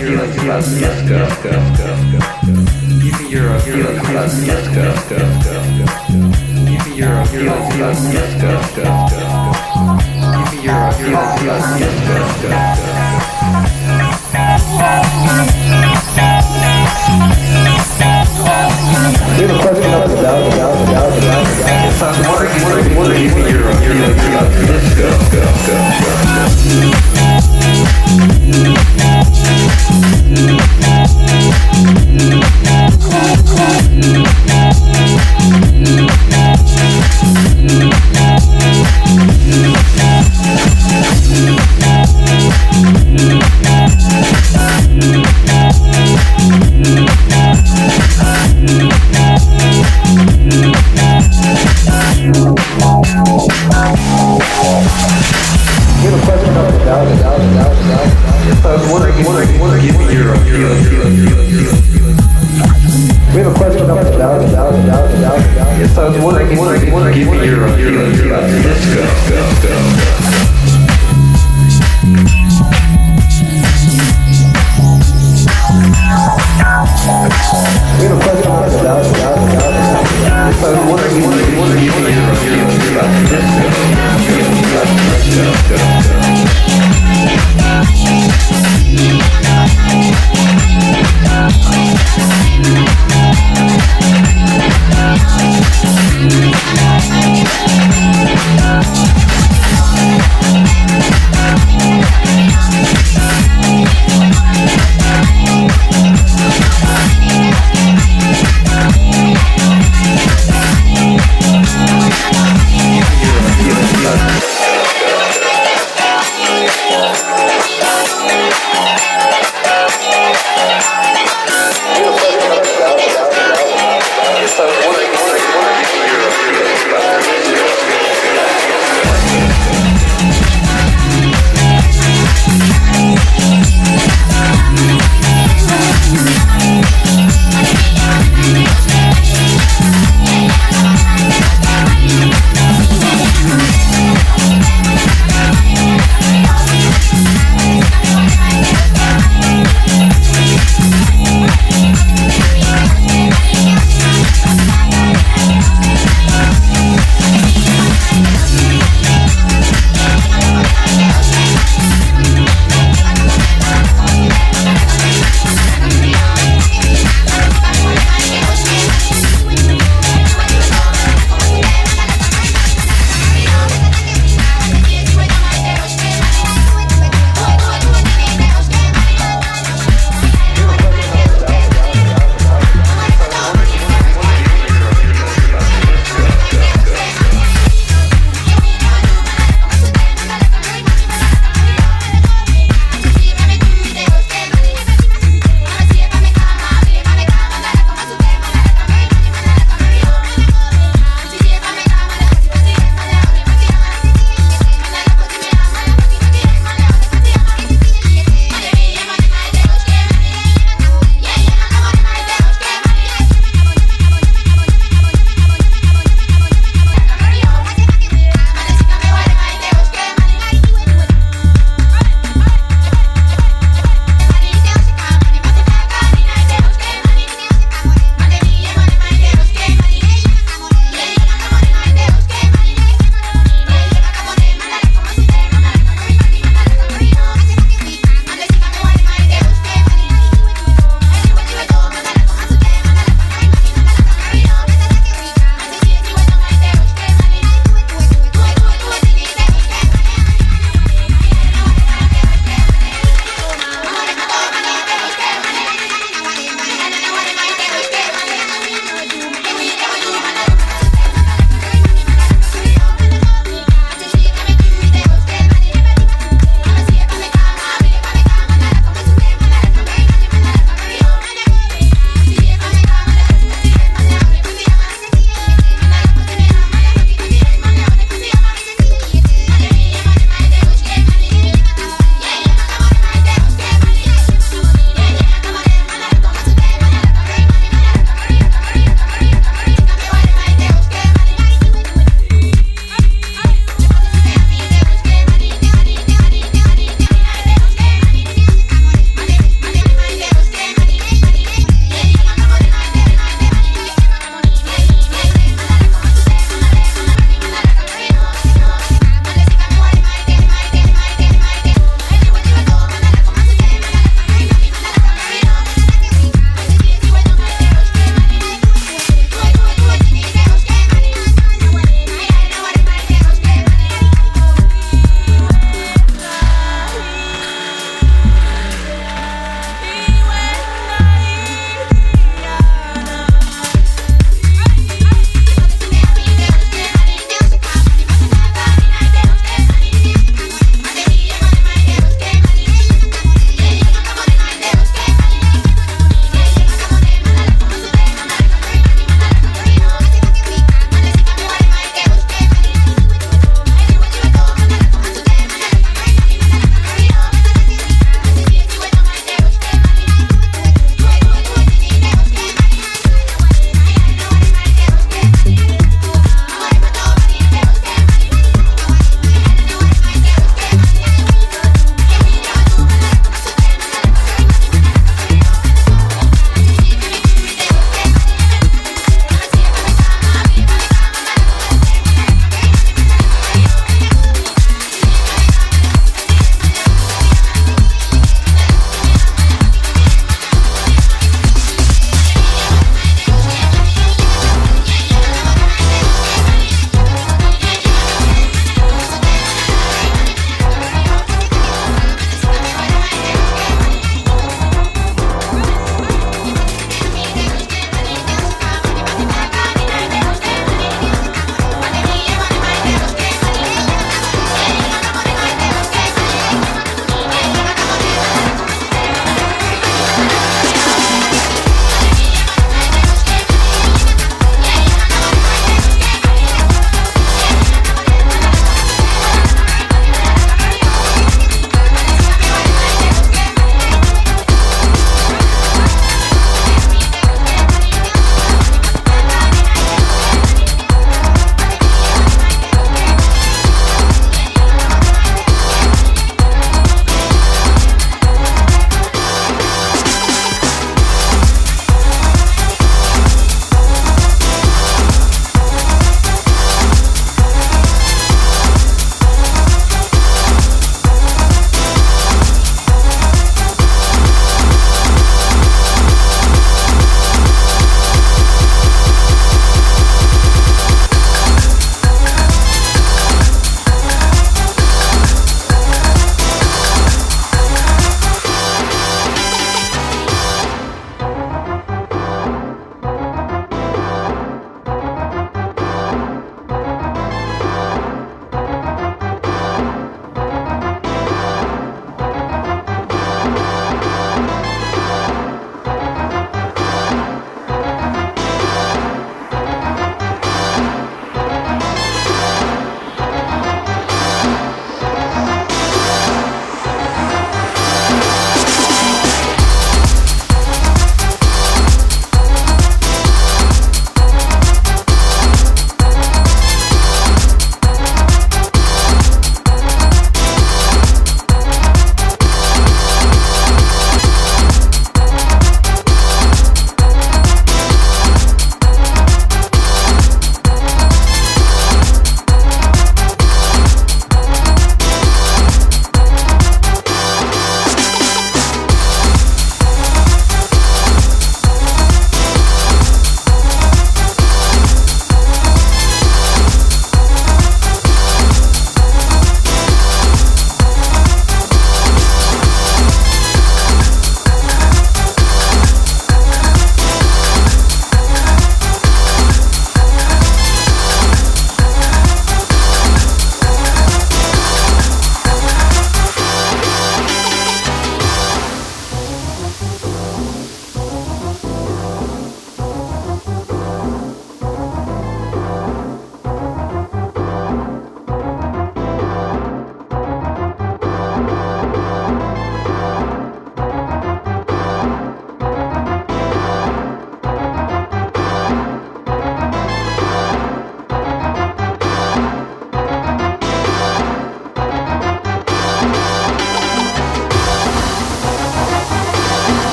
Give me Europe, give me your we have a question about the doubt, doubt, your doubt, doubt. It's not working, working. Give me your Europe, let's go, go, go, go. Thank